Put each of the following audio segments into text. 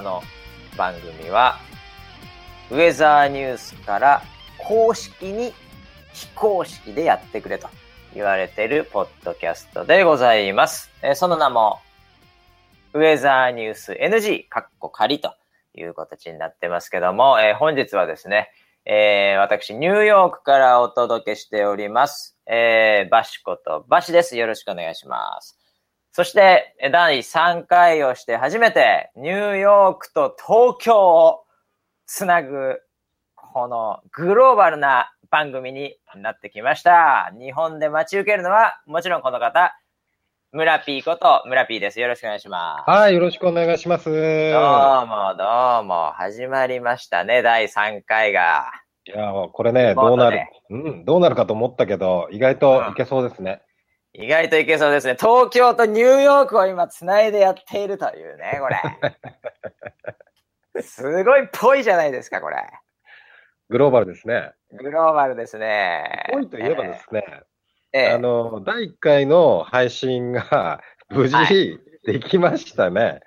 らの番組は、ウェザーニュースから公式に非公式でやってくれと言われているポッドキャストでございます。えーその名も、ウェザーニュース NG、カッコ仮という形になってますけども、えー本日はですね、えー私、ニューヨークからお届けしております。えーバシコとバシです。よろしくお願いします。そして、えー第3回をして初めて、ニューヨークと東京をつなぐ、このグローバルな番組になってきました。日本で待ち受けるのは、もちろんこの方、村ピーこと村ピーです。よろしくお願いします。はい、よろしくお願いします。どうも、どうも、始まりましたね、第3回が。いや、これね、どうなる、うん、どうなるかと思ったけど、意外といけそうですね。意外といけそうですね。東京とニューヨークを今繋いでやっているというね、これ。すごいっぽいじゃないですか、これ。グローバルですね。グローバルですね。ぽいといえばですね、ええあの、第1回の配信が無事はできましたね。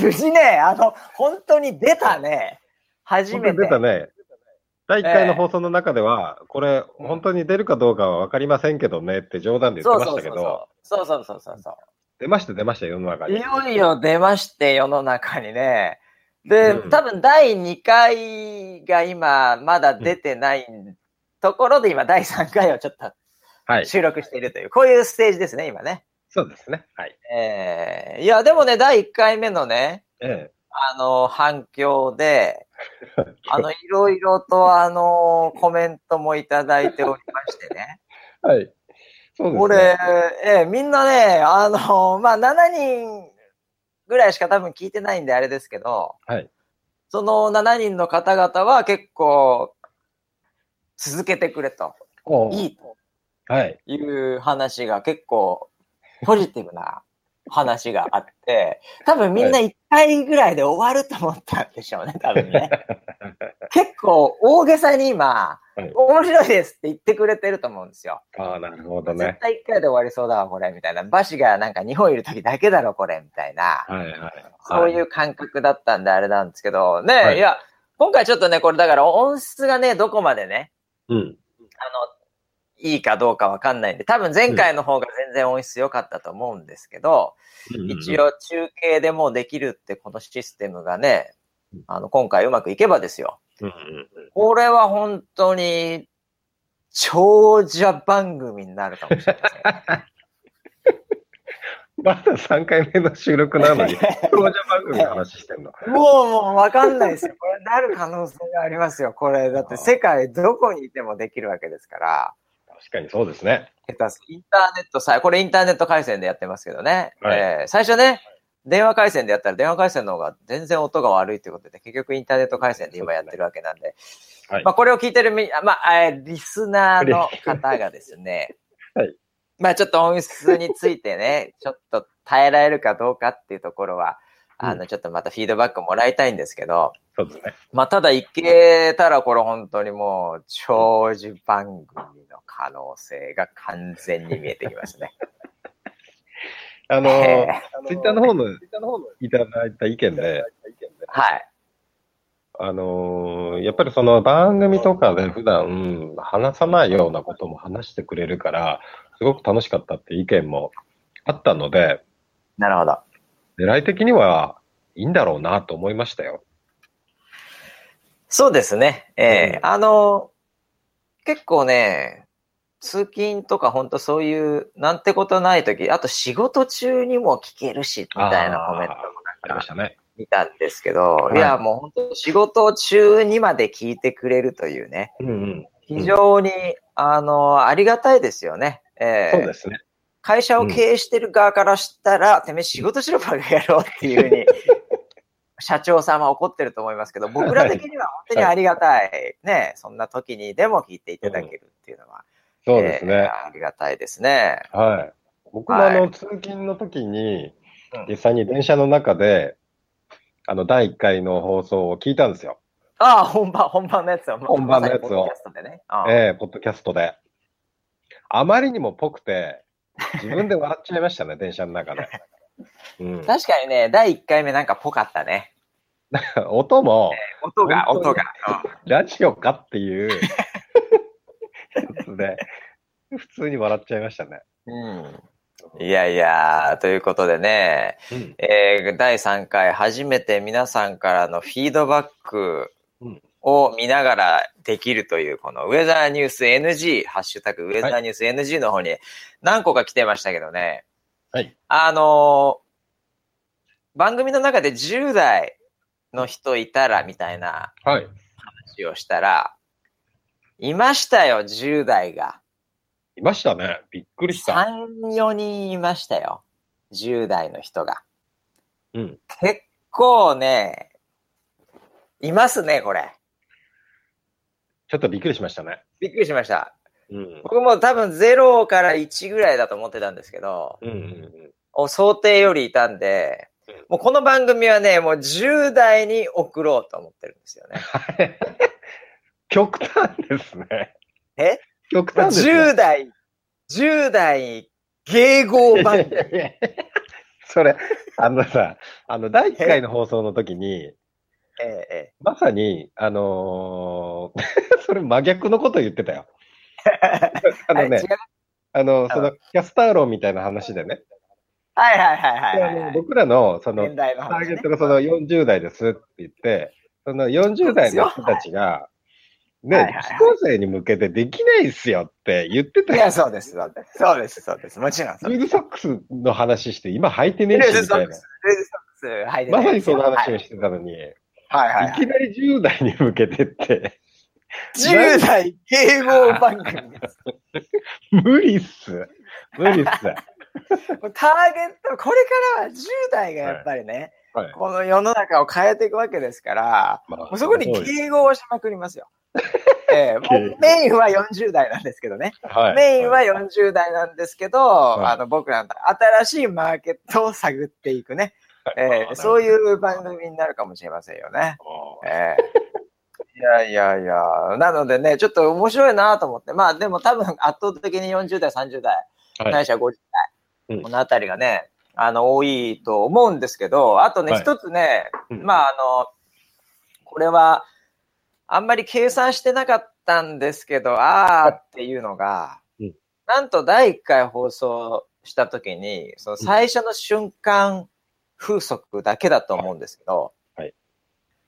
無事ね、あの、本当に出たね。初めて。出たね。第1回の放送の中では、これ、本当に出るかどうかは分かりませんけどねって冗談で言ってましたけど、そうそうそうそうそう出ました、出ました、世の中いに。よいよ出まして、世の中にね。で、うん多分第2回が今、まだ出てないところで、今第3回をちょっとはい。収録しているという、こういうステージですね、今ね。そうですね。はい。えー、いや、でもね、第1回目のね、えあの、反響で、え。あの、いろいろと、あの、コメントもいただいておりましてね。はい。そうですね。これ、ええみんなね、あの、まあ、7人ぐらいしか多分聞いてないんであれですけど、はい。その7人の方々は結構、続けてくれと、いいとはい。いう話が結構、ポジティブな話があって、多分みんな1回ぐらいで終わると思ったんでしょうね、多分ね。結構大げさに今、はい面白いですって言ってくれてると思うんですよ。ああ、なるほど絶ね。対1回で終わりそうだわ、これ、みたいな。バシがなんか日本いる時だけだろ、これ、みたいな。はいはい。そういう感覚だったんであれなんですけど、ね、はいい、や、今回ちょっとね、これだから音質がね、どこまでね、うん。あの、いいかどうかわかんないんで、多分前回の方が全然音質良かったと思うんですけど、一応中継でもうできるってこのシステムがねうん、あの、今回うまくいけばですよ。うんうんうん。これは本当に、長者番組になるかもしれません。まだ3回目の収録なのに、長者番組の話してんの。もうもうわかんないですよ。これなる可能性がありますよ。これ、だって世界どこにいてもできるわけですから。確かにそうですね。下手すインターネットさ、これインターネット回線でやってますけどね。はいえー最初ね、電話回線でやったら電話回線の方が全然音が悪いということで、結局インターネット回線で今やってるわけなんで。はいまあこれを聞いてるみ、あまあ、えーリスナーの方がですね、はいまあちょっと音質についてね、ちょっと耐えられるかどうかっていうところは、あうの、ちょっとまたフィードバックもらいたいんですけど、そうですね。まあ、ただいけたらこれ本当にもう長寿番組の可能性が完全に見えてきますね。あの、えツイッターの方のいただいた意見で、はい。あのーやっぱりその番組とかで普段話さないようなことも話してくれるから、すごく楽しかったって意見もあったので、なるほど。狙い的にはいいんだろうなと思いましたよ。そうですね。ええうんあの、結構ね、通勤とか本当そういうなんてことない時、あと仕事中にも聞けるし、みたいなコメントもありましたね。見たんですけど、はいいやもう本当仕事中にまで聞いてくれるというね、うんうん。非常に、あの、ありがたいですよね。ええそうですね。会社を経営してる側からしたら、てめえ仕事しろバカ野郎っていうふうに、社長様怒ってると思いますけど、僕ら的には本当にありがたい。ね、そんな時にでも聞いていただけるっていうのは、そうですね。えーありがたいですね。はい。僕もあの、はい通勤の時にうん、実際に電車の中で、あの、第1回の放送を聞いたんですよ。ああ、本番、本番のやつを。本番のやつをまさにポッドキャストでね。ああええポッドキャストで。あまりにもぽくて、自分で笑っちゃいましたね、電車の中で。うん。確かにね、第1回目なんかぽかったね。音も、音が、音が。ラジオかっていう やつで、普通に笑っちゃいましたね。うん。いやいや、ということでね、うん。えー第3回初めて皆さんからのフィードバックうんを見ながらできるという、このウェザーニュース NG、ハッシュタグウェザーニュース NG の方に何個か来てましたけどね、はい。あのー番組の中で10代の人いたらみたいなはい。話をしたら、いましたよ、10代が。いましたね。びっくりした。3、4人いましたよ。10代の人が。うん。結構ね、いますね、これ。ちょっとびっくりしましたね。びっくりしました。うん。僕も多分0から1ぐらいだと思ってたんですけど、うんうんうん。お想定よりいたんでうん、もうこの番組はね、もう10代に送ろうと思ってるんですよね。極端ですね。え？極端ですね。10代、10代迎合番組。それ、あのさ、あの、第1回の放送の時に、えええまさに、あのー それ真逆のこと言ってたよ。え あのね、あの、その、キャスター論みたいな話でね、はいはいはいはいはい僕らの、そのターゲッ。トがその40代ですって言って、その40代の人たちが、ね、はいはいはい女子高生に向けてできないっすよって言ってたよ。いや、そうです、そうです。そうです、そうです。もちろん。ルーズソックスの話して、今履いてねえし、みたいなズソックス。、ルーズソックス履いてまさにその話はいをしてたのに、いはいはいはい。きなり10代に向けてって、10代迎合番組です。無理っす。無理っす。ターゲット、これからは10代がやっぱりね、はい。この世の中を変えていくわけですから、まもうそこにそうです。迎合しまくりますよ。ええもうメインは40代なんですけどね。はい。メインは40代なんですけど、い。あの僕らの新しいマーケットを探っていくね、ええそうう。いう番組になるかもしれませんよね。ええ。いやいやいや、なのでね、ちょっと面白いなと思って、まあでも多分圧倒的に40代、30代、はい。ないしは50代、うんこのあたりがね、あの、多いと思うんですけど、あとね、はい。一つね、うん。まああの、これは、あんまり計算してなかったんですけど、あーっていうのが、うん。なんと第1回放送した時に、その最初の瞬間風速だけだと思うんですけど、はい。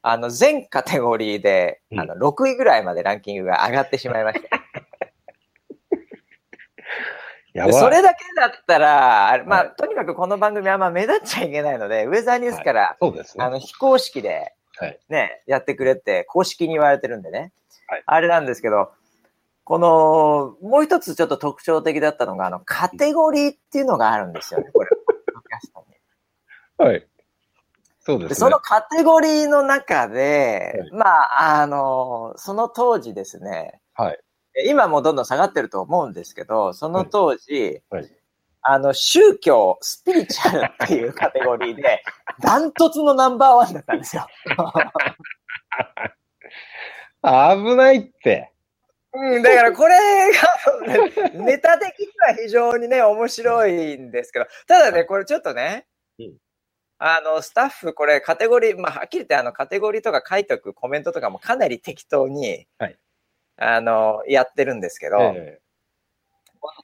あの、全カテゴリーで、うん。あの、6位ぐらいまでランキングが上がってしまいました。それだけだったら、まあ、はいとにかくこの番組はあんま目立っちゃいけないので、ウェザーニュースから、そうですね。あの、非公式で、はいね、やってくれって、公式に言われてるんでね。はいあれなんですけど、この、もう一つちょっと特徴的だったのが、あの、カテゴリーっていうのがあるんですよね、これ。はい。そうでですね。そのカテゴリーの中で、はいまあ、あの、その当時ですね、はい。今もうどんどん下がってると思うんですけど、その当時、はい。はい。あの、宗教、スピリチュアルっていうカテゴリーで、ダントツのナンバーワンだったんですよ。危ないって。うん、だからこれが、ね、ネタ的には非常にね、面白いんですけど、ただね、これちょっとね、うん。あの、スタッフ、これカテゴリー、まあ、はっきり言ってあの、カテゴリーとか書いておくコメントとかもかなり適当に、はいあの、やってるんですけど、え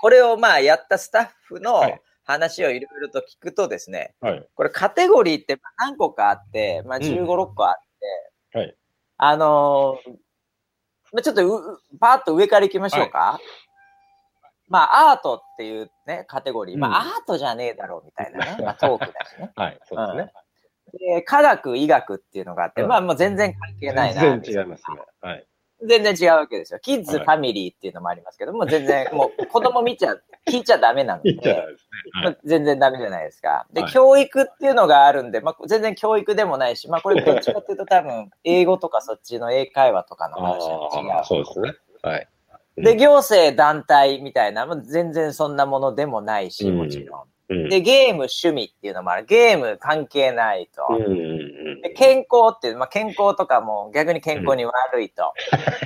これをまあ、やったスタッフのはい話をいろいろと聞くとですね、えはい。これカテゴリーって何個かあって、まあ、うん15、6個あって、はいあのーまあちょっとう、うパーッと上から行きましょうか。まあ、アートっていうね、カテゴリー。まあ、うんアートじゃねえだろうみたいなね。まあ、トークだしね。はい。そうですね。で、科学、医学っていうのがあって、うんまあ、もう全然関係ないな。全然違いますね。はい。全然違うわけですよ。キッズ、はいファミリーっていうのもありますけども、全然、もう子供見ちゃ、聞いちゃダメなので。ね。はい。全然ダメじゃないですか。で、はい教育っていうのがあるんで、まあ、全然教育でもないし、まあ、これどっちかっていうと多分、英語とかそっちの英会話とかの話は違ああ、そうですね。はい。う。で、行政団体みたいな、まあ全然そんなものでもないし、うんもちろん。うん。で、ゲーム、趣味っていうのもある。ゲーム関係ないと。うんうんうんで健康っていう、まあ、健康とかも逆に健康に悪いと。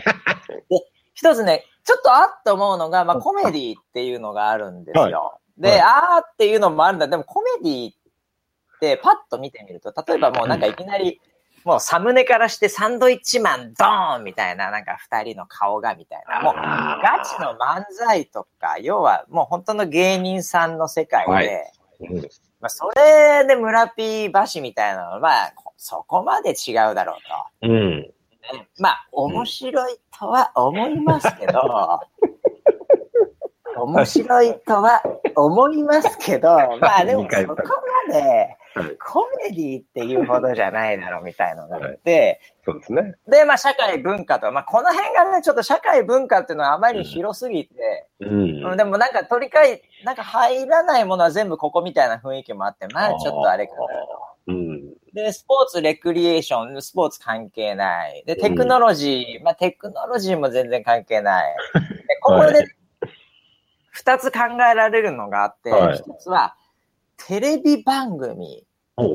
で、一つね、ちょっとあっと思うのが、まあ、コメディっていうのがあるんですよ。で、はいあーっていうのもあるんだ。でもコメディってパッと見てみると、例えばもうなんかいきなり、もうサムネからしてサンドイッチマンドーンみたいな、なんか二人の顔がみたいな。もうガチの漫才とか、要はもう本当の芸人さんの世界で、はいうんまあ、それで村ピーバシみたいなのは、まあ、そこまで違うだろううん。と。まあ、面白いとは思いますけど、面白いとは思いますけど、まあでもそこまではいコメディっていうほどじゃないだろうみたいなのがあって、そうですね。で、まあ社会文化と、まあこの辺がね、ちょっと社会文化っていうのはあまりに広すぎて、うん。うんでもなんか取り替え、なんか入らないものは全部ここみたいな雰囲気もあって、まあちょっとあれかなと。うん。で、スポーツ、レクリエーション、スポーツ関係ない。で、テクノロジー、まあテクノロジーも全然関係ない。で、ここはで二つ考えられるのがあって、一、はいつはテレビ番組、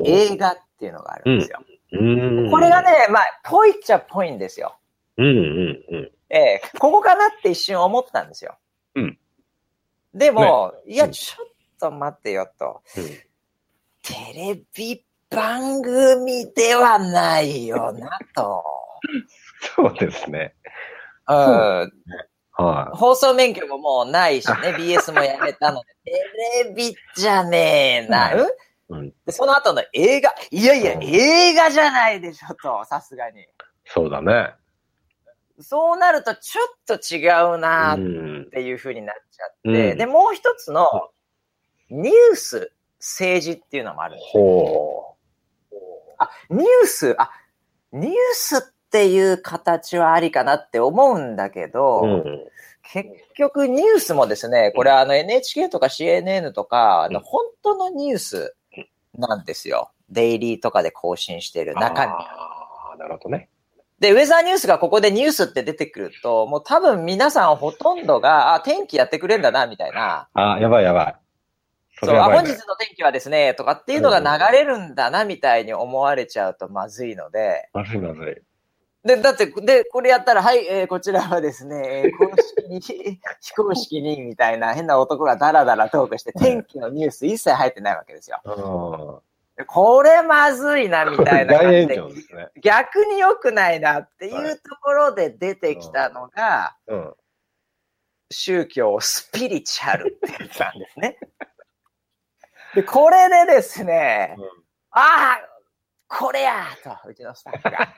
映画っていうのがあるんですよ。うん。これが、ね、まあ、ぽいっちゃぽいんですよ。うんうんうん。ええここかなって一瞬思ったんですよ。うんでも、いや、うんちょっと待ってよと。うんテレビ番組ではないよなと。そうですね。うん。は放送免許ももうないしね、BS もやめたので、テレビじゃねえな。はいうんその後の映画、いやいや、うん映画じゃないでしょと、さすがに。い。そうだね。そうなるとちょっと違うなうっん。ていう風になっちゃって、うんで、もう一つの、ニュース、政治っていうのもあるんですよ。ほあ、ニュース、あ、ニュースっていう形はありかなって思うんだけど、う。うん。結局ニュースもですね、これあの NHK とか CNN とか、あのうん本当のニュースなんですよ。デイリーとかで更新してる中身。ああ、なるほどね。で、ウェザーニュースがここでニュースって出てくると、もう多分皆さんほとんどが、あ、天気やってくれんだな、みたいな。あやばいやばい。そそう、本日の天気はですね、とかっていうのが流れるんだな、みたいに思われちゃうとまずいので、まずいまずい。で、だって、で、これやったら、はい、えーこちらはですね、えー公式に、非公式に、みたいな変な男がダラダラトークして、天気のニュース一切入ってないわけですよ。あでこれまずいな、みあ。たいな感大じで、ね。逆に良くないなっていはうところで出てきたのが、うん。宗教スピリチュアルってやつなんですね。で、これでですね、うんああ、これやと、うちのスタッフが。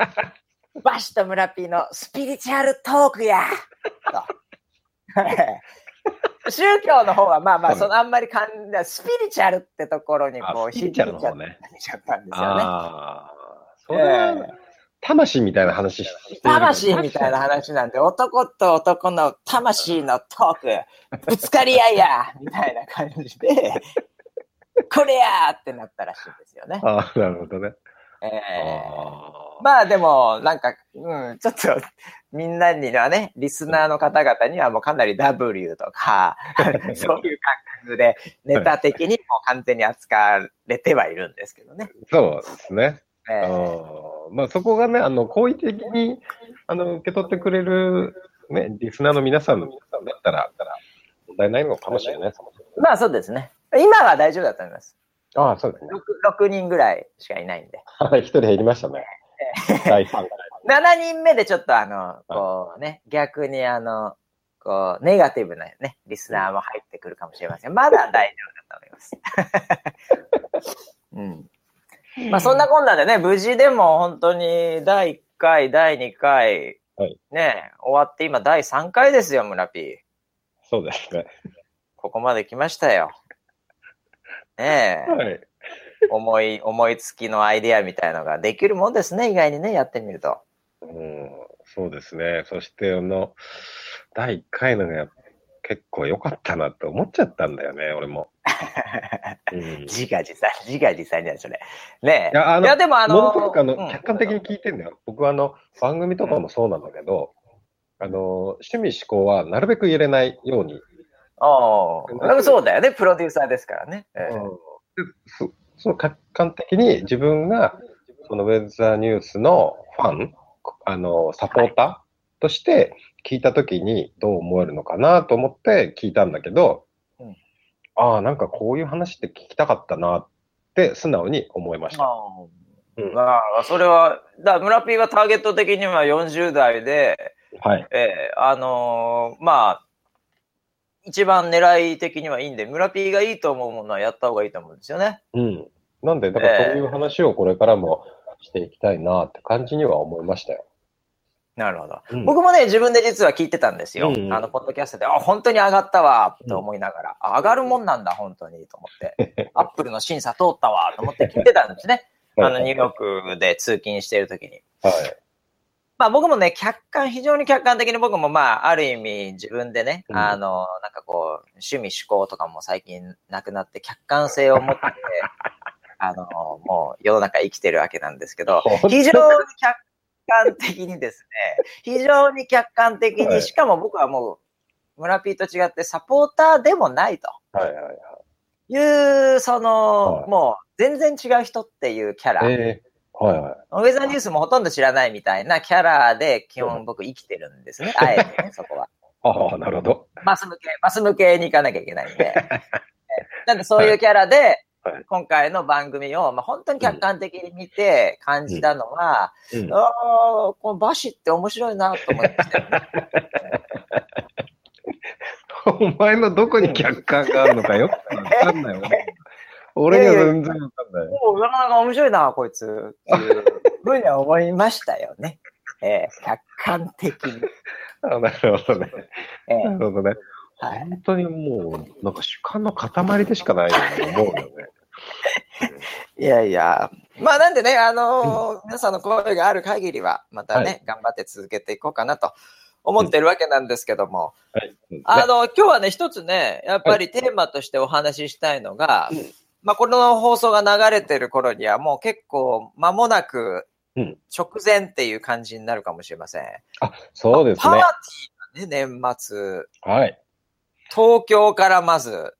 バシと村ピーのスピリチュアルトークやと。宗教の方はまあまあ、うんそのあんまりかんスピリチュアルってところにあこう、スピリチュアルの方ね響いちゃったんですよね。ああ。それは、魂みたいな話してる魂みたいな話なんで、男と男の魂のトーク、ぶつかり合いやみたいな感じで、これやーってなったらしいんですよね。ああ、なるほどね。ええあまあでも、なんか、うん、ちょっと、みんなにはね、リスナーの方々にはもうかなり W とか、そういう感覚で、ネタ的にもう完全に扱われてはいるんですけどね。あそうですね。ええああまあそこがね、あの、好意的に、あの、受け取ってくれる、ね、リスナーの皆さんだったら、問題ないのかもしれない。まあそうですね。今は大丈夫だと思います。ああ、そうですね。6, 6人ぐらいしかいないんで。はい、一人減りましたね。第3回。7人目でちょっとあの、こうね、逆にあの、こう、ネガティブなね、リスナーも入ってくるかもしれません。まだ大丈夫だと思います。うん。まあそんなこんなでね、無事でも本当に第1回、第2回、はいね、終わって今第3回ですよ、村 P。そうですね。ここまで来ましたよ。ねえ、はい。思い、思いつきのアイデアみたいのができるもんですね、意外にね、やってみると。うん、そうですね。そして、あの、第1回のが結構良かったなって思っちゃったんだよね、俺も。うん、い自画自賛、自画自賛じゃん、それ。ねえ。や、あの、でもあの、もあの、うん客観的に聞いてんだよ。僕はあの、番組とかもそうなんだけど、あの、趣味思考はなるべく入れないように。おーでもそうだよね、プロデューサーですからね。ええでそそう客観的に自分が、そのウェザーニュースのファン、あの、サポーターとして聞いたときにどう思えるのかなと思って聞いたんだけど、うんああ、なんかこういう話って聞きたかったなって素直に思いました。あーうんまあ、それは、だ村 P はターゲット的には40代で、はい。えーあのーまあ、一番狙い的にはいいんで、村 P がいいと思うものはやった方がいいと思うんですよね。うん。なんで、だからそういう話をこれからもしていきたいなって感じには思いましたよ。なるほど。うん僕もね、自分で実は聞いてたんですよ。うんうんあの、ポッドキャストで、あ、本当に上がったわ、と思いながら、あ上がるもんなんだ、本当に、と思って。アップルの審査通ったわ、と思って聞いてたんですね。あの、ニューヨークで通勤している時に。はい。まあ僕もね、客観、非常に客観的に僕もまあ、ある意味自分でね、うん。あの、なんかこう、趣味趣向とかも最近なくなって客観性を持って、あの、もう世の中生きてるわけなんですけど、非常に客観的にですね、非常に客観的に、はい。しかも僕はもう、村ピーと違ってサポーターでもないと。はいはいはい。いう、その、はい。もう全然違う人っていうキャラ。ええはいはい。ウェザーニュースもほとんど知らないみたいなキャラで基本僕生きてるんですね。あえてね、そこは。ああ、なるほど。マス向け、マス向けに行かなきゃいけないんで。なんでそういうキャラではい、今回の番組を、まあ、本当に客観的に見て感じたのは、うんああ、このバシって面白いなと思って。お前のどこに客観があるのかよくわかんないよね。俺には全然わかんない。おおなかなか面白いな、こいつ。っていうふうには思いましたよね。えー客観的に。あなるほどね。えーなるほどね。はい本当にもう、なんか主観の塊でしかないように思うよね。いやいや。まあなんでね、あのー皆さんの声がある限りは、またね、は頑張って続けていこうかなと思ってるわけなんですけども、はい。あの、今日はね、一つね、やっぱりテーマとしてお話ししたいのが、うんまあこの放送が流れてる頃にはもう結構間もなくうん直前っていう感じになるかもしれません。あ、そうですパーね。ティーがね、年末、はい。東京からまず、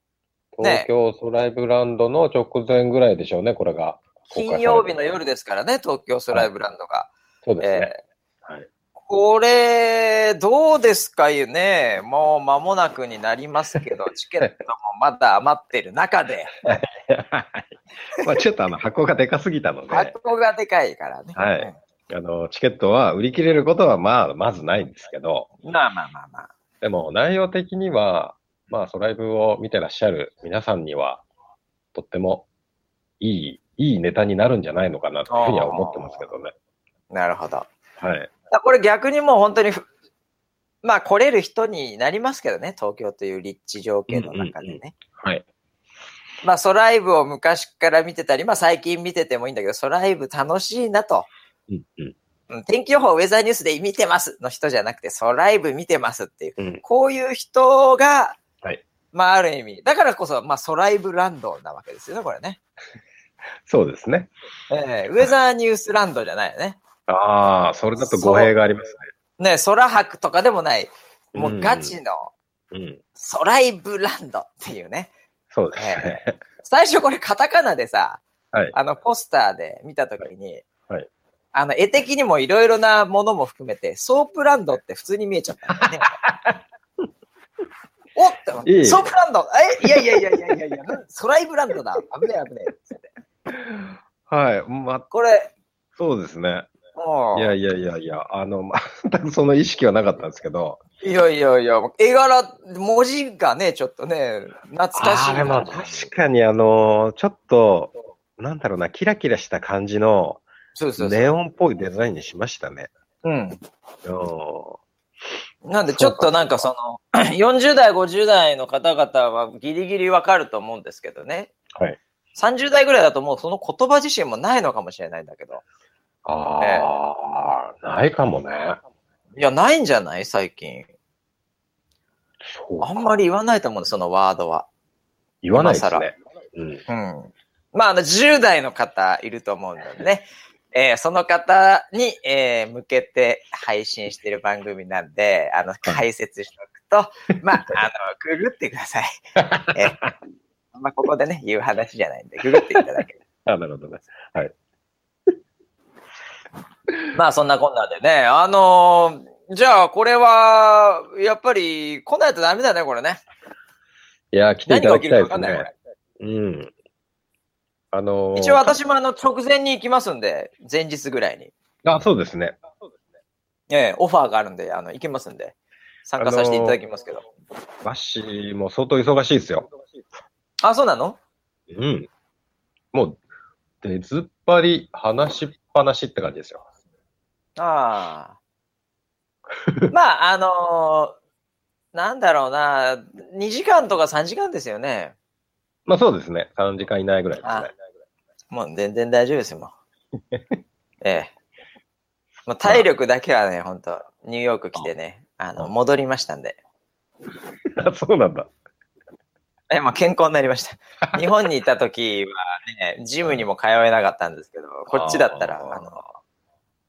ね東京ソライブランドの直前ぐらいでしょうね、これが。金曜日の夜ですからね、東京スライブランドが。そうですね。えーはいこれ、どうですかよね。もう間もなくになりますけど、チケットもまだ余ってる中で、まあちょっとあの箱がでかすぎたので、箱がでかいからね。はいあの、チケットは売り切れることはまあ、まずないんですけど、うんまあまあまあまあ。でも内容的には、まあ、ソライブを見てらっしゃる皆さんには、とってもいい、いいネタになるんじゃないのかなというふうには思ってますけどね。なるほど。はい。だこれ逆にもう本当にふ、まあ来れる人になりますけどね、東京という立地条件の中でね。うんうんはい。まあソライブを昔から見てたり、まあ最近見ててもいいんだけど、ソライブ楽しいなと。うんうんうん天気予報ウェザーニュースで見てますの人じゃなくて、ソライブ見てますっていう、うんこういう人が、はいまあある意味、だからこそ、まあソライブランドなわけですよね、これね。そうですね。えーウェザーニュースブランドじゃないよね。ああ、それだと語弊がありますね、空白とかでもない、もうガチのね。うん。ソライブランドっていうね。そうですね。最初これカタカナでさ、はいあのポスターで見たときに、はいあの絵的にもいろいろなものも含めて、ソープランドって普通に見えちゃったんだよね。おって思っていいソープランドえ？いやいやいやいやいやいや、ソライブランドだ？危ねえ危ねえ。はい。まあ、これ、そうですね。いやいやいやいや、あの、全くその意識はなかったんですけど、いやいやいや、絵柄、文字がね、ちょっとね、懐かしいな。あも確かにあの、ちょっと、なんだろうな、キラキラした感じの、そうそう。ネオンっぽいデザインにしましたね。うん。うんなんでちょっとなんかその、40代、50代の方々はギリギリわかると思うんですけどね。はい。30代ぐらいだともうその言葉自身もないのかもしれないんだけど。ああ、ないかもね。いや、ないんじゃない？最近。あんまり言わないと思うそのワードは。言わないです今ね。うん。うん。まあ、あの、10代の方いると思うのでね。えーその方に、えー向けて配信している番組なんで、あの、解説しておくと、まあ、あの、ググってください。えーまあ、ここでね、言う話じゃないんで、ググっていただける。あ、なるほどね。まあ、そんなこんなでね、あのーじゃあ、これは、やっぱり、来ないとダメだね、これね。いや、来ていただきたいですねれ。。うん。あのー一応私もあの直前に行きますんで、前日ぐらいに。あ、そうですね。ええ、オファーがあるんで、あの、行きますんで、参加させていただきますけど。バッシーも相当忙しいですよ。あ、そうなの？うん。もう、出ずっぱり、話しっぱなしって感じですよ。ああ。まあ、あのーなんだろうな、2時間とか3時間ですよね。まあそうですね。3時間以内ぐらいですあね。もう全然大丈夫ですよ、もう。ええ。もう体力だけはね、本当ニューヨーク来てね、あの、戻りましたんで。あ、そうなんだ。え、まあ健康になりました。日本にいた時はね、ジムにも通えなかったんですけど、こっちだったら、あの、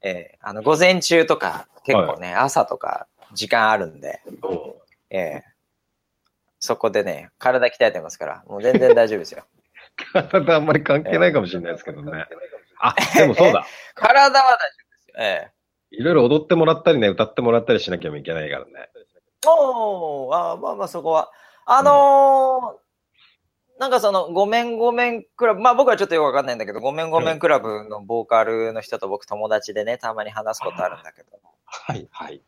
ええ、あの、午前中とか、結構ね、朝とか、時間あるんで、ええ。そこでね、体鍛えてますから、もう全然大丈夫ですよ。体あんまり関係ないかもしれないですけどね。あ、でもそうだ。体は大丈夫ですよ。ええ。いろいろ踊ってもらったりね、歌ってもらったりしなきゃいけないからね。おー、あーまあまあそこは。あのーなんかその、ごめんごめんクラブ、まあ僕はちょっとよくわかんないんだけど、ごめんごめんクラブのボーカルの人と僕友達でね、たまに話すことあるんだけど。はい、はい。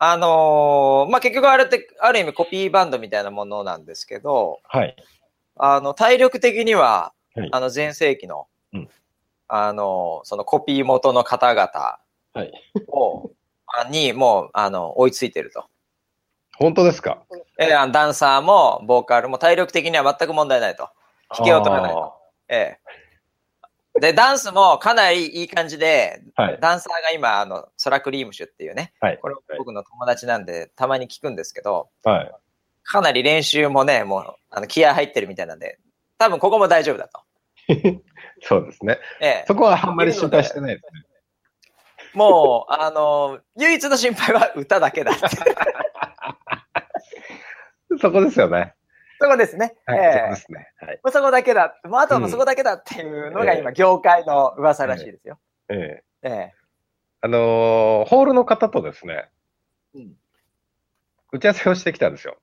あのーまあ結局あれって、ある意味コピーバンドみたいなものなんですけど、はい。あの、体力的には、はいあの前世紀の、うんあのーそのコピー元の方々はい。を、あにもう、あの、追いついてると。本当ですか？えーあのダンサーも、ボーカルも体力的には全く問題ないと。引けを取らないと。ええ。で、ダンスもかなりいい感じで、はい。ダンサーが今、あの、ソラクリームシュっていうね、はい。これ僕の友達なんで、たまに聞くんですけど、はい。かなり練習もね、もう、あの、気合入ってるみたいなんで、多分ここも大丈夫だと。そうですね。ええ。そこはあんまり心配してないですね。もう、あの、唯一の心配は歌だけだって。そこですよね。そこですね。はい。ええそこですね。はい。もうそこだけだ。もうあとはそこだけだっていうのが今、業界の噂らしいですよ。ええ。ええ。あのーホールの方とですね、うん打ち合わせをしてきたんですよ。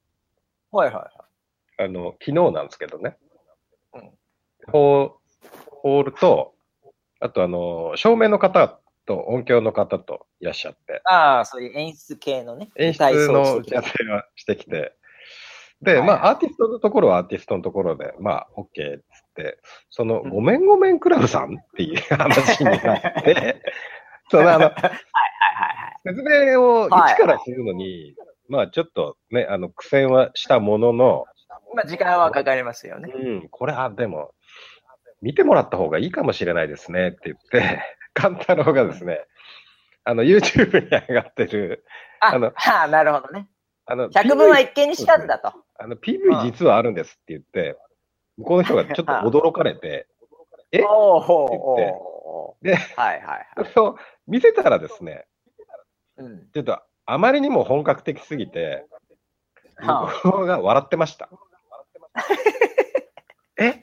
はいはい。あの、昨日なんですけどね。うんホールと、あとあのー照明の方と音響の方といらっしゃって、ああ、そういう演出系のね。演出の打ち合わせをしてきて、で、はいまあ、アーティストのところはアーティストのところで、まあ、OK っつって、その、うんごめんごめんクラブさんっていう 話になって、その、あの、はいはいはい。説明をはい一からするのに、まあ、ちょっとね、あの、苦戦はしたものの、まあ、時間はかかりますよね。うん、これはでも、見てもらった方がいいかもしれないですねって言って、カンタロウがですね、あの、YouTube に上がってる、あ、あのはあ、なるほどね。あの、百分は一見にしかずだと。あの、PV 実はあるんですって言って、向こうの人がちょっと驚かれて、え？って言っておではいはいはい。それを見せたらですね、うん。ちょっとあまりにも本格的すぎて、は向こうが笑ってました。え？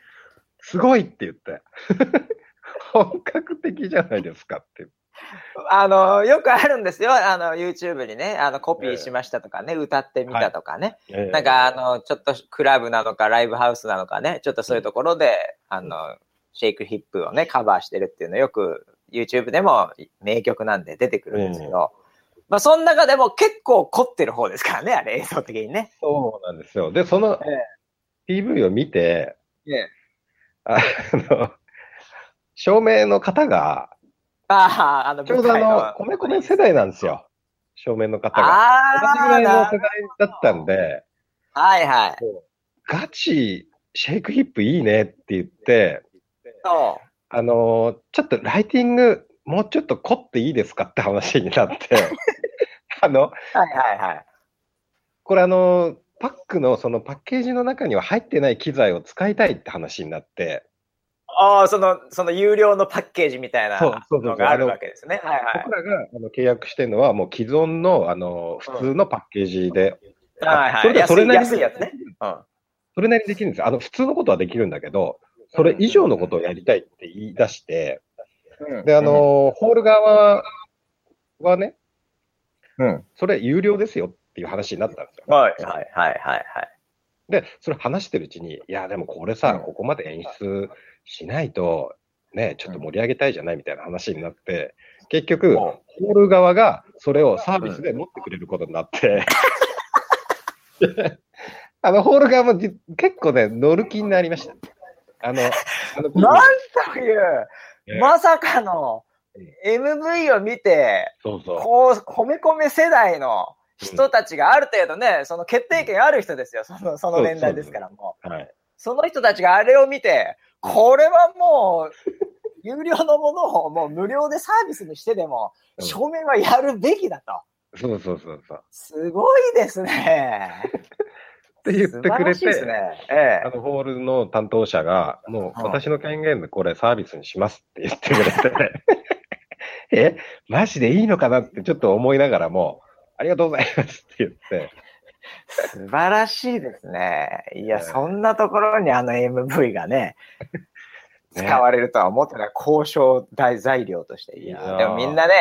すごいって言って。本格的じゃないですかって。あの、よくあるんですよ。あの、YouTube にね、あの、コピーしましたとかね、歌ってみたとかね。ええなんか、あの、ちょっとクラブなのか、ライブハウスなのかね、ちょっとそういうところで、あの、シェイクヒップをね、カバーしてるっていうのよく YouTube でも名曲なんで出てくるんですけど、まあ、その中でも結構凝ってる方ですからね、あれ映像的にね。そうなんですよ。で、そのえ PV を見て、ええ。あの、照明の方が、ああ、あの、ちょうどあの、米米世代なんですよ。照明の方が。あ同じぐらいのあ世代だったんで、はいはい。ガチ、シェイクヒップいいねって言って、そあのーちょっとライティング、もうちょっと凝っていいですかって話になって、あの、う。はいはいはい。これあのーパックのそのパッケージの中には入ってない機材を使いたいって話になって、ああ、その、その有料のパッケージみたいなのがあるわけですね。はいはい。僕らがあの契約してるのはもう既存のあの普通のパッケージで、はいはい。それでそれなりにね。うん。それなりにできるんですよ。あの普通のことはできるんだけど、それ以上のことをやりたいって言い出して、で、あのーホール側はね、うん。それ有料ですよっていう話になったんですよ。はいはいはいはいはい。で、それ話してるうちに、いや、でもこれさ、うん。ここまで演出しないと、ね、ちょっと盛り上げたいじゃないみたいな話になって、結局、うん。ホール側がそれをサービスで持ってくれることになって、あの、ホール側もじ結構ね、乗る気になりました。あの、あの なんという、ねまさかの MV を見て、そうそう。こう、米米世代の人たちがある程度ね、その決定権ある人ですよ。その、その年代ですからもう。はい。その人たちがあれを見て、これはもう、有料のものをもう無料でサービスにしてでも、うん証明はやるべきだと。そうそうそうそう。すごいですね。って言ってくれて、ね。えあの、ホールの担当者が、もううん私の権限でこれサービスにしますって言ってくれて、え、マジでいいのかなってちょっと思いながらも、ありがとうございますって言って、え素晴らしいですね。いや、ええそんなところにあの MV がね、ね使われるとは思ってない。交渉大材料として。いや、でもみんなね、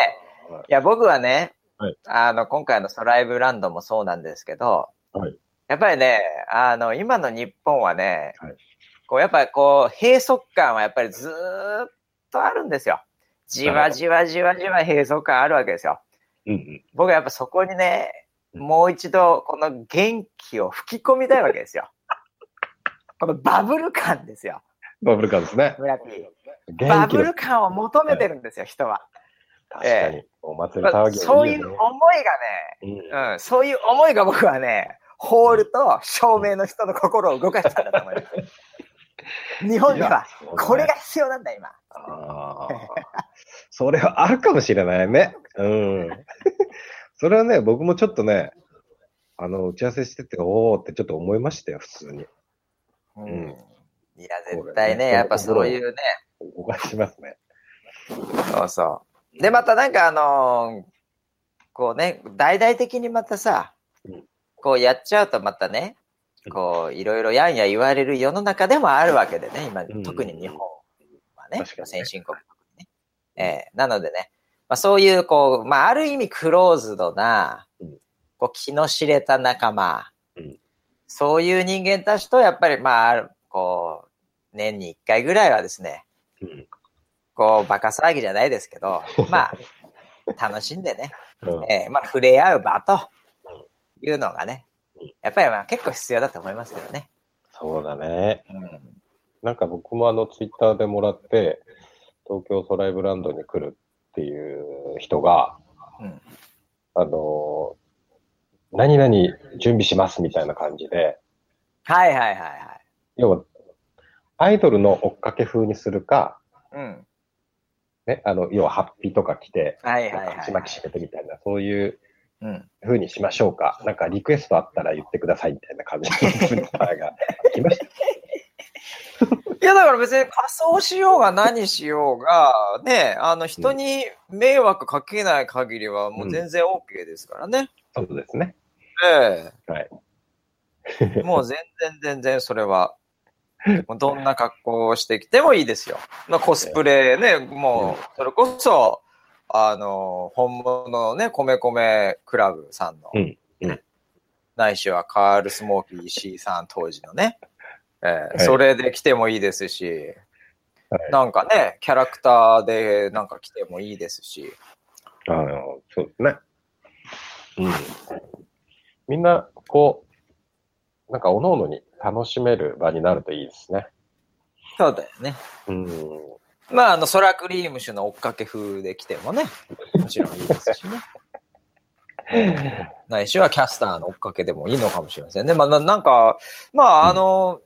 いや、僕はね、はいあの、今回のストライブランドもそうなんですけど、はいやっぱりね、あの、今の日本はね、はいこう、やっぱりこう、閉塞感はやっぱりずーっとあるんですよ。じわじわじわじわ閉塞感あるわけですよ。うんうん。僕はやっぱそこにね、うんもう一度この元気を吹き込みたいわけですよ。このバブル感ですよ。バブル感ですね。村のバブル感を求めてるんですよ、人は。確かに。お祭りまあ騒ぎそういう思いがね、うん、そういう思いが僕はね、ホールと照明の人の心を動かしたんだと思います。日本では、これが必要なんだ、今。ああ。それはあるかもしれないね。うん。それはね、僕もちょっとね、あの、打ち合わせしてて、おおってちょっと思いましたよ、普通に。うんんいや、絶対ね、やっぱそういうね、動かしますね。そうそう。で、またなんかあのーこうね、大々的にまたさうん、こうやっちゃうとまたね、こう、いろいろやんや言われる世の中でもあるわけでね、今うん、特に日本はね、ね。先進国ね。ええなのでね、まあ、そういう、こう、まあ、ある意味クローズドなうん、こう、気の知れた仲間、うん。そういう人間たちと、やっぱり、まあこう、年に一回ぐらいはですね、うん。こう、バカ騒ぎじゃないですけど、まあ、楽しんでね、うん。えーまあ、触れ合う場というのがねうん、やっぱりまあ結構必要だと思いますけどね。そうだね。うん。なんか僕もあの、ツイッターでもらって、東京トライブランドに来るっていう人が、うん。あの、何々準備しますみたいな感じで、はいはいはいはい。要は、アイドルの追っかけ風にするか、うん。ね、あの、要はハッピーとか着て、はいはいはい。鉢巻き締めてみたいな、そういううん。風にしましょうか。なんかリクエストあったら言ってくださいみたいな感じのツイッターが来ました。いやだから別に仮装しようが何しようが、ね、あの人に迷惑かけない限りはもう全然 OK ですからね。そうですね。えはい。えもう全然全然それは、もうどんな格好をしてきてもいいですよ。まあ、コスプレね、もう、それこそ、あの、本物のね、米米クラブさんの、うんうんないしはカール・スモーキー C さん当時のね、えーはいそれで来てもいいですし、はいなんかね、キャラクターでなんか来てもいいですし、あの、そうですね。うん。みんな、こう、なんか、おのおのに楽しめる場になるといいですね。そうだよね。うん。まあ、あの、ソラクリーム種の追っかけ風で来てもね、もちろんいいですしね。ないしはキャスターの追っかけでもいいのかもしれませんね。まあ、ななんか、まあ、あの、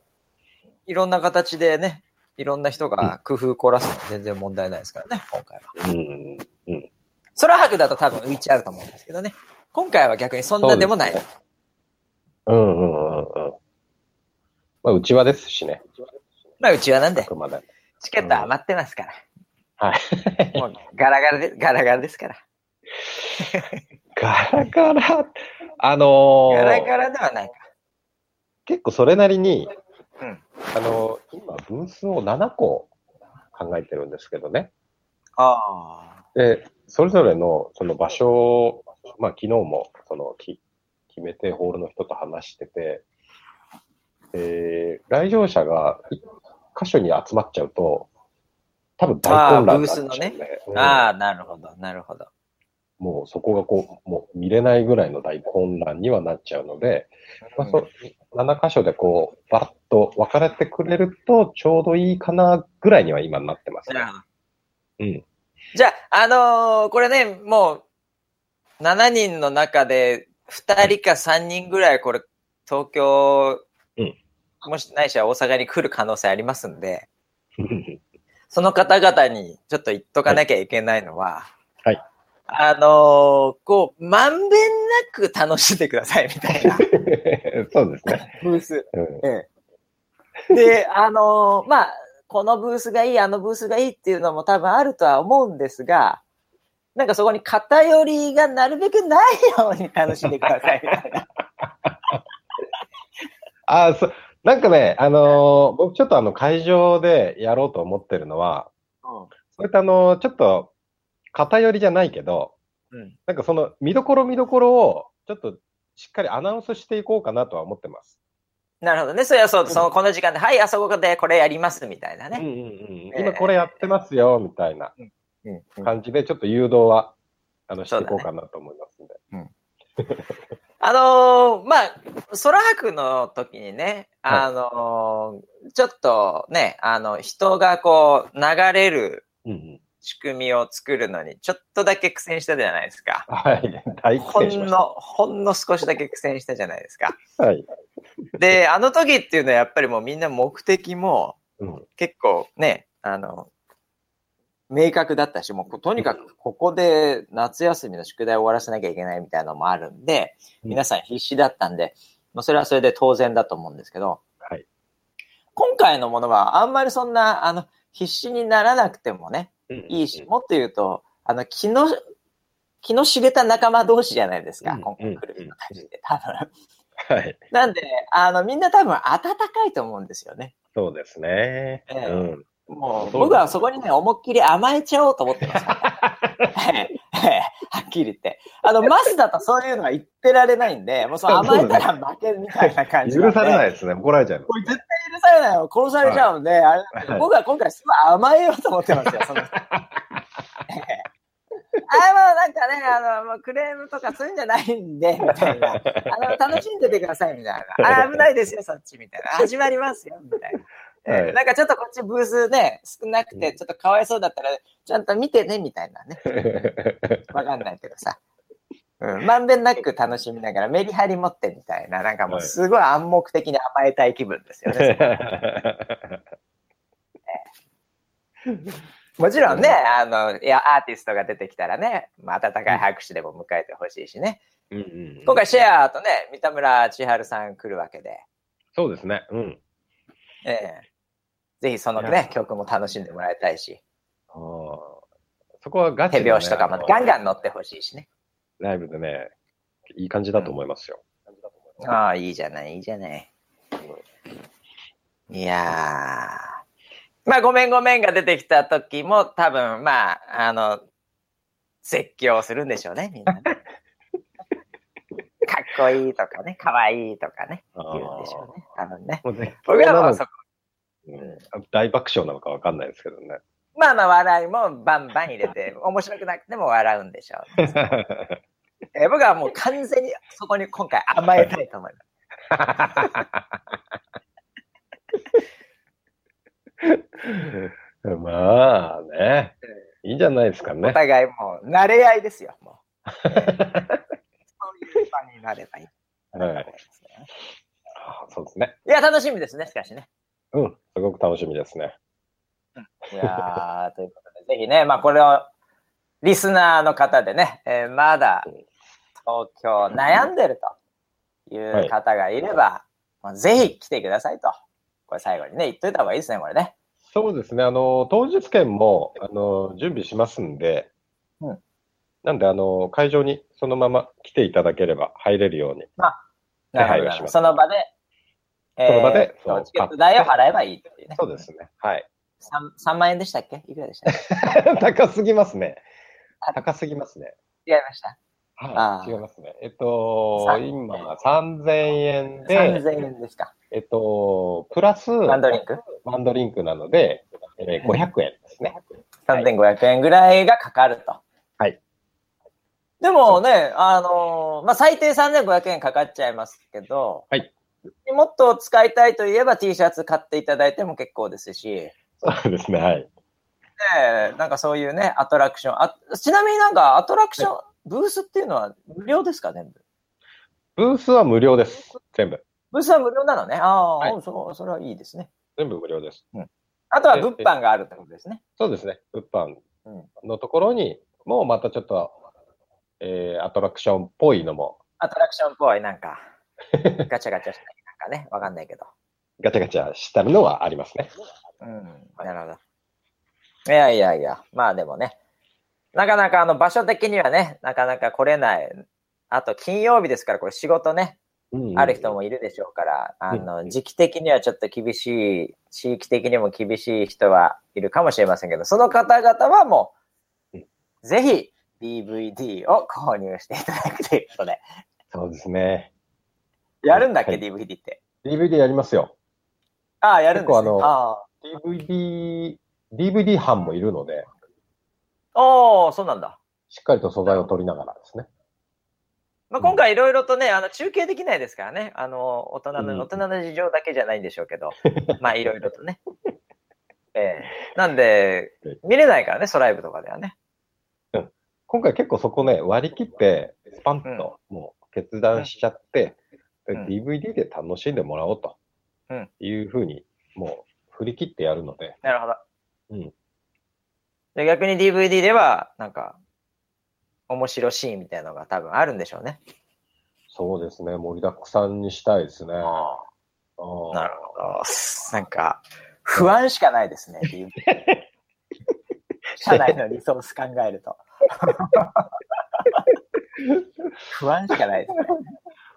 いろんな形でね、いろんな人が工夫凝らすのは全然問題ないですからね、今回は。うん。うん。空白だと多分浮いちゃうと思うんですけどね。今回は逆にそんなでもない。そうですうんうんうんうん。まあ、うちわですしね。まあ、うちはなんでまで。チケット余ってますから。はい。もうガラガラで、ガラガラですから。ガラガラ、あのーガラガラではないか。結構それなりに、うん。あのー今、ブースを7個考えてるんですけどね。あで、それぞれのその場所を、まあ昨日もそのき決めてホールの人と話してて、えー来場者がい箇所に集まっちゃうと、多分大混乱になっちゃう、ね。あああ、なるほど、なるほど。もうそこがこう、もう見れないぐらいの大混乱にはなっちゃうので、まあ、そ7箇所でこう、バッと分かれてくれるとちょうどいいかなぐらいには今なってますねうん。じゃあ、あのーこれね、もう、7人の中で、2人か3人ぐらい、これ、東京、うんもしないしは大阪に来る可能性ありますんで、その方々にちょっと言っとかなきゃいけないのは、はい。あのーこう、まんべんなく楽しんでくださいみたいな そうですね。ブース。で、あのーまあ、このブースがいい、あのブースがいいっていうのも多分あるとは思うんですが、なんかそこに偏りがなるべくないように楽しんでくださいみたいな。あそなんかね、あのー僕ちょっとあの会場でやろうと思ってるのは、そういったあのーちょっと偏りじゃないけど、うん。なんかその見どころ見どころをちょっとしっかりアナウンスしていこうかなとは思ってます。なるほどね。それはそう、その、この時間で、はい、あそこでこれやりますみたいなね。うんうんうん、今これやってますよ、みたいなうん。うん感じで、ちょっと誘導は、あの、していこうかなと思いますんで。あのーまあ、空白の時にね、あのーちょっとね、あの、人がこう、流れる。仕組みを作るのに、ちょっとだけ苦戦したじゃないですか。はい。大ほ苦戦しましんの、ほんの少しだけ苦戦したじゃないですか。た。はい。で、あの時っていうのはやっぱりもうみんな目的もうん。結構ね、あの、明確だったし、もうことにかくここで夏休みの宿題を終わらせなきゃいけないみたいなのもあるんで、うん皆さん必死だったんで、もうそれはそれで当然だと思うんですけど、はい。今回のものはあんまりそんな、あの、必死にならなくてもね、いいし、もっと言うと、あの、気の、気の知れた仲間同士じゃないですか、うん今回来る人たちって多分。はい。なんで、あの、みんな多分温かいと思うんですよね。そうですね。ええうん。もう、僕はそこにね、思いっきり甘えちゃおうと思ってますはっきり言って。あの、マスだとそういうのは言ってられないんで、もうその甘えたら負けるみたいな感じなん許で。されないですね。怒られちゃいまこれ絶対許されないよ。殺されちゃうんで、あれはい僕は今回すごい甘えようと思ってますよ、その。え えあもうなんかね、あの、もうクレームとかそういうんじゃないんで、みたいな。あの、楽しんでてください、みたいな。あ、危ないですよ、そっち、みたいな。始まりますよ、みたいな。ええはいなんかちょっとこっちブースね、少なくて、ちょっとかわいそうだったら、ちゃんと見てね、みたいなね。す。わかんないけどさ。うん、まんべんなく楽しみながらメリハリ持ってみたいな、なんかもうすごい暗黙的に甘えたい気分ですよね。もちろんね、あの、いや、アーティストが出てきたらね、まあ、温かい拍手でも迎えてほしいしね。うんうんうん今回シェアとね、三田村千春さん来るわけで、そうですね。うん。ええぜひそのね、曲も楽しんでもらいたいし、そこはガチ手で、ね、拍子とかもガンガン乗ってほしいしね。ライブでね、いい感じだと思いますよ。ああ、いいじゃない、いいじゃない。いやー。まあ、ごめんごめんが出てきた時も多分、まあ、あの、絶叫するんでしょうね、みんなね。かっこいいとかね、かわいいとかね、言うんでしょうね、多分ね僕らもそこ、うん大爆笑なのかわかんないですけどね。まあまあ笑いもバンバン入れて、面白くなくても笑うんでしょう、ね えー僕はもう完全にそこに今回甘えたいと思います。まあね、いいんじゃないですかおね。互いもう慣れ合いですよ、もう。そういう場になればいい。はいあそうですね。いや、楽しみですね、しかしね。うん、すごく楽しみですね。いやー、ということで、ぜひね、まあこれを、リスナーの方でね、えーまだ東京悩んでるという方がいれば、まあ、ぜひ来てくださいと。これ最後にね、言っといた方がいいですね、これね。そうですね。あの、当日券も、あの、準備しますんで、うんなんで、あの、会場にそのまま来ていただければ入れるように。なるほどなるほど。配慮しますその場で、その場でえーそうチケット代を払えばいいっていうね。そうですね。はい。3, 3万円でしたっけ？いくらでした？っ け高すぎますね。高すぎますね。違いました？はい、違いますね。えっと、今、3000円で、3000円でした。えっと、プラス、ワンドリンク？ワンドリンクなので、えー、500円ですね。3500円ぐらいがかかると。はい。でもね、あのー、まあ、最低3500円かかっちゃいますけど、はい。もっと使いたいといえば T シャツ買っていただいても結構ですし。そうですね、はい。で、なんかそういうね、アトラクション。あちなみになんかアトラクション、はい、ブースっていうのは無料ですか、全部？ブースは無料です、全部。ブースは無料なのね？ああ、はい、そそれはいいですね。全部無料です。うん。あとは物販があるってことですね。そうですね。物販のところに、もうまたちょっと、えー、アトラクションっぽいのも。アトラクションっぽい、なんか、ガチャガチャしたりなんかね、わかんないけど。ガチャガチャしたのはありますね。うん、なるほど。いやいやいや、まあでもね、なかなかあの場所的にはね、なかなか来れない。あと金曜日ですから、これ仕事ね、ある人もいるでしょうから、あの、時期的にはちょっと厳しい、地域的にも厳しい人はいるかもしれませんけど、その方々はもう、ぜひ DVD を購入していただくということで。そうですね。やるんだっけ、はい、DVD って。DVD やりますよ。ああ、やるんですね。あの、DVD、DVD 班もいるので。ああ、そうなんだ。しっかりと素材を取りながらですね。まあ、今回いろいろとね、あの、中継できないですからね。あの、大人の、大人の事情だけじゃないんでしょうけど、まあ、いろいろとね。ええー、なんで、見れないからね、ソライブとかではね。うん。今回結構そこね、割り切って、スパンと、もう決断しちゃって、うん、DVD で楽しんでもらおうと。うん。いうふうに、もう、振り切ってやるので。なるほど。うん。で逆に DVD では、なんか、面白シーンみたいなのが多分あるんでしょうね。そうですね。盛りだくさんにしたいですね。なるほど。なんか、不安しかないですね、DVD。社内のリソース考えると。不安しかないですね。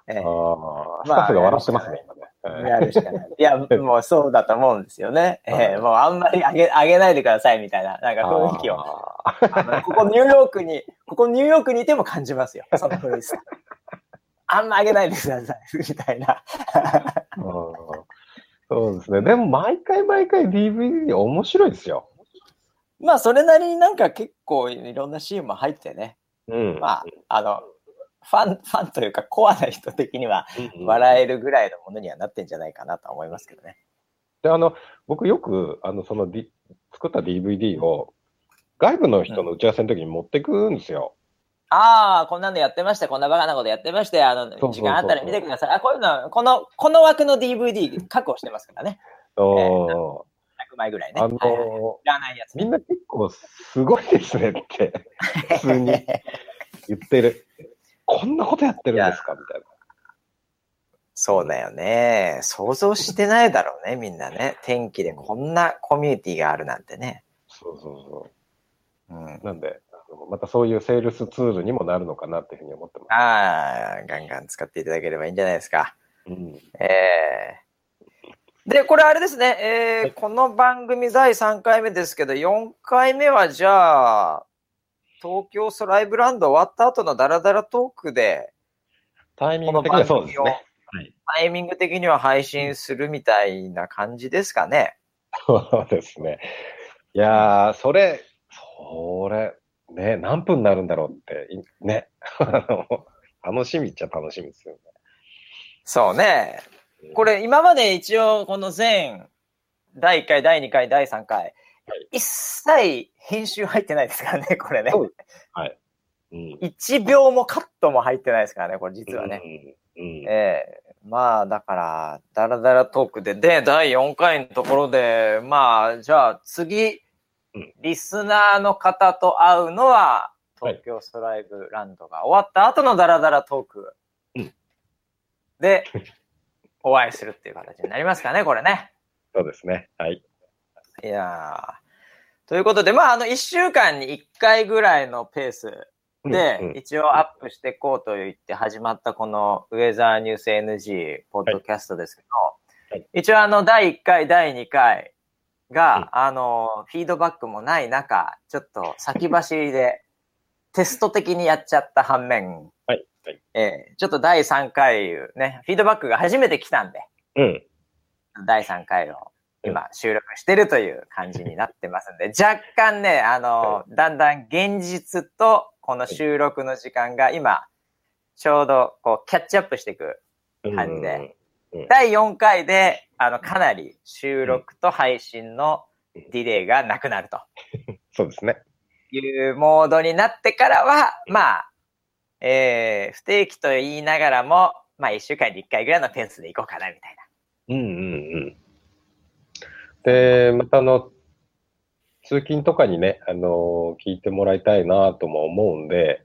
ええ、ああ、スタッフが笑ってますね、今ね。やるしかない。いや、もうそうだと思うんですよね。えー、もうあんまりあげ、あげないでくださいみたいな、なんか雰囲気を。ここニューヨークに、ここニューヨークにいても感じますよ。その雰囲気。あんまあげないでください、みたいな。そうですね。でも毎回毎回 DVD 面白いですよ。まあ、それなりになんか結構いろんなシーンも入ってね。うん。まあ、あの、ファン、ファンというかコアな人的には笑えるぐらいのものにはなってんじゃないかなと思いますけどね。で、あの、僕よく、あの、その、D、作った DVD を外部の人の打ち合わせの時に持ってくんですよ。うん、ああ、こんなんでやってました。こんなバカなことやってましたよ。あの、時間あったら見てください。あ、こういうの、この、この枠の DVD 確保してますからね。おー。100枚ぐらいね。あのー、はいはい、ね、みんな結構すごいですねって、普通に言ってる。こんなことやってるんですか？みたいな。そうだよね。想像してないだろうね、みんなね。天気でこんなコミュニティがあるなんてね。そうそうそう。うん、なんで、またそういうセールスツールにもなるのかなっていうふうに思ってます。ああ、ガンガン使っていただければいいんじゃないですか。うん、ええー、で、これあれですね、えー、はい、この番組第3回目ですけど、4回目はじゃあ、東京スライブランド終わった後のダラダラトークで、タイミング的にはそうですね。タイミング的には配信するみたいな感じですかね。そうですね。いやー、それ、それ、ね、何分になるんだろうって、ね。楽しみっちゃ楽しみですよね。そうね。これ、今まで一応、この全、第1回、第2回、第3回、一切編集入ってないですからね、これね。はい。うん、1秒もカットも入ってないですからね、これ実はね。うんうん、ええー、まあ、だから、ダラダラトークで、で、第4回のところで、まあ、じゃあ次、リスナーの方と会うのは、東京ストライブランドが終わった後のダラダラトークで、お会いするっていう形になりますかね、これね。そうですね。はい。いやということで、まあ、あの、一週間に一回ぐらいのペースで、一応アップしていこうと言って始まったこのウェザーニュース NG ポッドキャストですけど、一応あの、第1回、第2回が、あの、フィードバックもない中、ちょっと先走りで、テスト的にやっちゃった反面、はい。はい。えーちょっと第3回ね、フィードバックが初めて来たんで、うん。第3回を今収録してるという感じになってますんで、若干ね、あの、だんだん現実とこの収録の時間が今、ちょうどこうキャッチアップしていく。感じで第4回で、あの、かなり収録と配信のディレイがなくなると そうですね。いうモードになってからは、まあ、えー、不定期と言いながらも、まあ1週間に1回ぐらいのペースでいこうかな、みたいな。うんうんうん。で、またあの、通勤とかにね、あの、聞いてもらいたいなとも思うんで、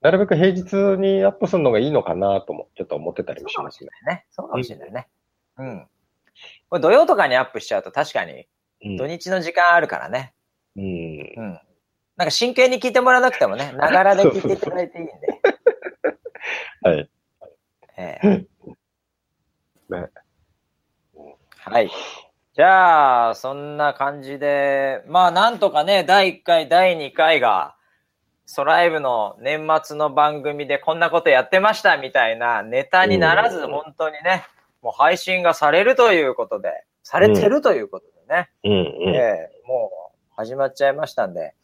なるべく平日にアップするのがいいのかなとも、ちょっと思ってたりもしますね。ね。そうかもしれないね。うん。これ土曜とかにアップしちゃうと確かにうん土日の時間あるからね。うん。うん。なんか真剣に聞いてもらわなくてもね、ながらで聞いていただいていいんで。はい。ええ ねはい。じゃあ、そんな感じで、まあなんとかね、第1回、第2回が、ソライブの年末の番組でこんなことやってましたみたいなネタにならず、うん。本当にね、もう配信がされるということで、されてるということでね、うん。うん。ええもう始まっちゃいましたんで、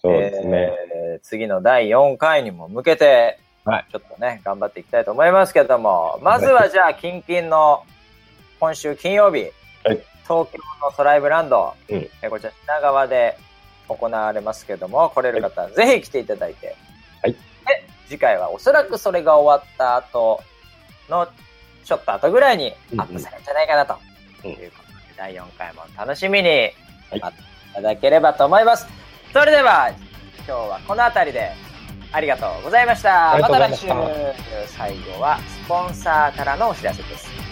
そうですね。えー次の第4回にも向けて、はい。ちょっとね、頑張っていきたいと思いますけども、まずはじゃあ、近々の今週金曜日、はい東京のソライブランド、うん。えーこちら品川で行われますけども、来れる方はぜひ来ていただいて、はい。で、次回はおそらくそれが終わった後の、ちょっと後ぐらいにアップされるんじゃないかなと。うん。いうことで、第4回も楽しみにはい。待っていただければと思います。それでは、今日はこの辺りでありがとうございました。また来週、最後はスポンサーからのお知らせです。